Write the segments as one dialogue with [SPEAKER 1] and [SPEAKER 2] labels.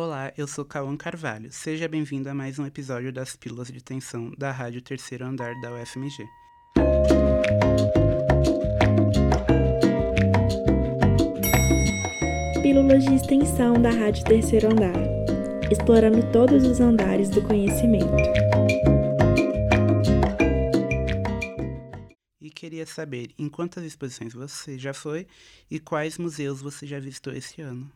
[SPEAKER 1] Olá, eu sou Cauã Carvalho. Seja bem-vindo a mais um episódio das Pílulas de Tensão da Rádio Terceiro Andar da UFMG.
[SPEAKER 2] Pílulas de extensão da Rádio Terceiro Andar, explorando todos os andares do conhecimento.
[SPEAKER 1] E queria saber em quantas exposições você já foi e quais museus você já visitou esse ano.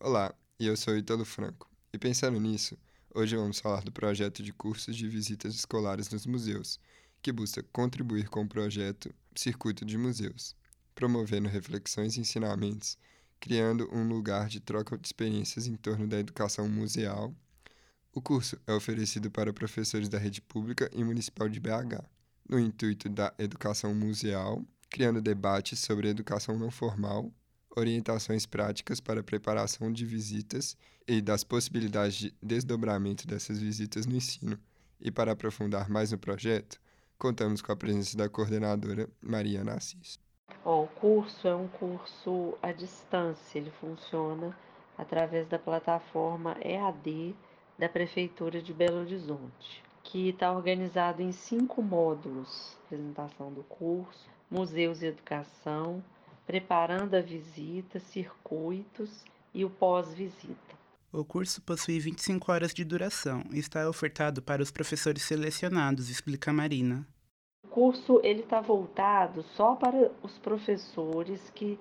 [SPEAKER 3] Olá, e eu sou Ítalo Franco. E pensando nisso, hoje vamos falar do projeto de cursos de visitas escolares nos museus, que busca contribuir com o projeto Circuito de Museus, promovendo reflexões e ensinamentos, criando um lugar de troca de experiências em torno da educação museal. O curso é oferecido para professores da rede pública e municipal de BH, no intuito da educação museal, criando debates sobre educação não formal orientações práticas para a preparação de visitas e das possibilidades de desdobramento dessas visitas no ensino. E para aprofundar mais no projeto, contamos com a presença da coordenadora Mariana Assis.
[SPEAKER 4] Oh, o curso é um curso à distância, ele funciona através da plataforma EAD da Prefeitura de Belo Horizonte, que está organizado em cinco módulos: apresentação do curso, museus e educação, preparando a visita, circuitos e o pós-visita.
[SPEAKER 1] O curso possui 25 horas de duração e está ofertado para os professores selecionados, explica Marina.
[SPEAKER 4] O curso ele está voltado só para os professores que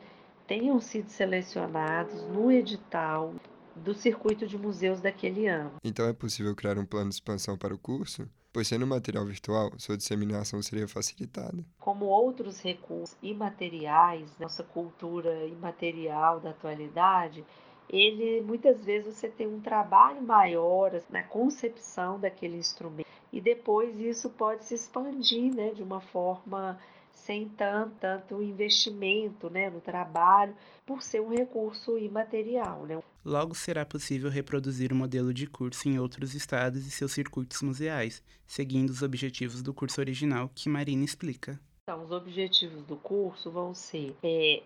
[SPEAKER 4] tenham sido selecionados no edital do circuito de museus daquele ano.
[SPEAKER 3] Então é possível criar um plano de expansão para o curso? Pois sendo material virtual, sua disseminação seria facilitada.
[SPEAKER 4] Como outros recursos imateriais, nossa cultura imaterial da atualidade, ele muitas vezes você tem um trabalho maior na concepção daquele instrumento e depois isso pode se expandir, né, de uma forma sem tanto, tanto investimento né, no trabalho, por ser um recurso imaterial. Né?
[SPEAKER 1] Logo será possível reproduzir o modelo de curso em outros estados e seus circuitos museais, seguindo os objetivos do curso original que Marina explica.
[SPEAKER 4] Então, os objetivos do curso vão ser é,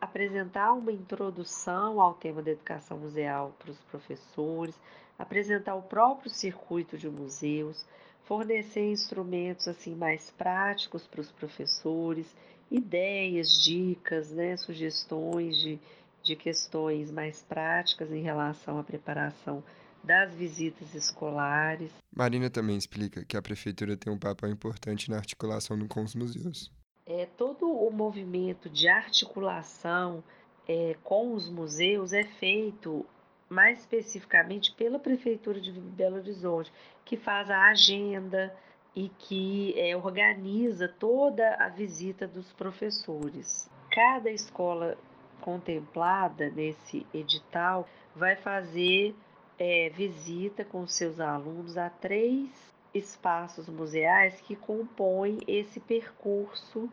[SPEAKER 4] apresentar uma introdução ao tema da educação museal para os professores, apresentar o próprio circuito de museus, fornecer instrumentos assim mais práticos para os professores, ideias, dicas, né, sugestões de, de questões mais práticas em relação à preparação das visitas escolares.
[SPEAKER 3] Marina também explica que a prefeitura tem um papel importante na articulação com os museus.
[SPEAKER 4] É, todo o movimento de articulação é, com os museus é feito mais especificamente pela Prefeitura de Belo Horizonte, que faz a agenda e que é, organiza toda a visita dos professores. Cada escola contemplada nesse edital vai fazer é, visita com seus alunos a três espaços museais que compõem esse percurso.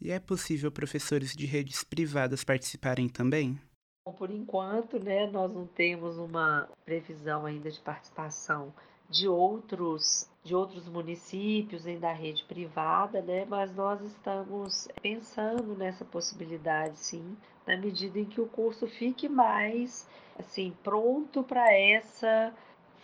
[SPEAKER 1] E é possível professores de redes privadas participarem também?
[SPEAKER 4] Por enquanto, né, nós não temos uma previsão ainda de participação de outros de outros municípios em da rede privada, né? Mas nós estamos pensando nessa possibilidade, sim, na medida em que o curso fique mais assim pronto para essa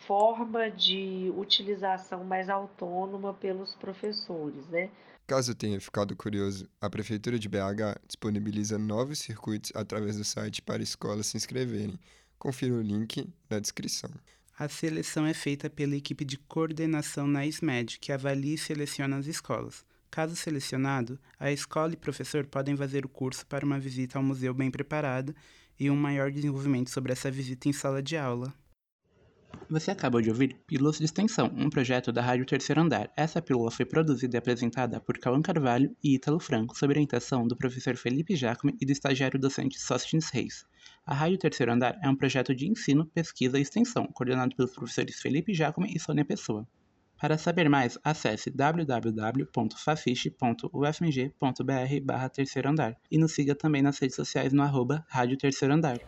[SPEAKER 4] forma de utilização mais autônoma pelos professores, né?
[SPEAKER 3] Caso tenha ficado curioso, a Prefeitura de BH disponibiliza novos circuitos através do site para escolas se inscreverem. Confira o link na descrição.
[SPEAKER 1] A seleção é feita pela equipe de coordenação na SMED, que avalia e seleciona as escolas. Caso selecionado, a escola e professor podem fazer o curso para uma visita ao museu bem preparada e um maior desenvolvimento sobre essa visita em sala de aula. Você acabou de ouvir Pílulas de Extensão, um projeto da Rádio Terceiro Andar. Essa pílula foi produzida e apresentada por Cauã Carvalho e Ítalo Franco, sob orientação do professor Felipe Jacome e do estagiário docente Sostins Reis. A Rádio Terceiro Andar é um projeto de ensino, pesquisa e extensão, coordenado pelos professores Felipe Jacome e Sônia Pessoa. Para saber mais, acesse www.fafiche.ufmg.br barra terceiro andar e nos siga também nas redes sociais no arroba Rádio Terceiro Andar.